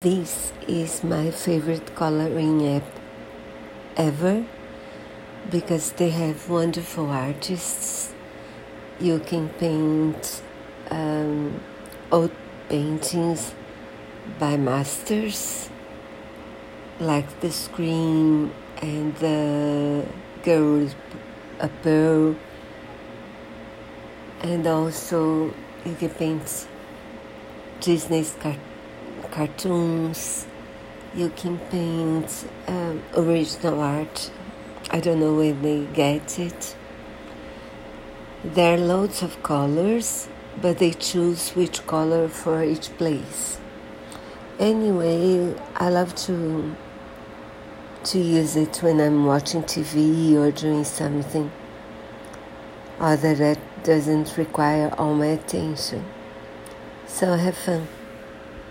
This is my favorite coloring app ever because they have wonderful artists. You can paint um, old paintings by masters like the scream and the girl a pearl and also you can paint Disney's cartoons cartoons, you can paint um, original art. I don't know where they get it. There are loads of colors, but they choose which color for each place. Anyway, I love to to use it when I'm watching TV or doing something other that doesn't require all my attention. So have fun.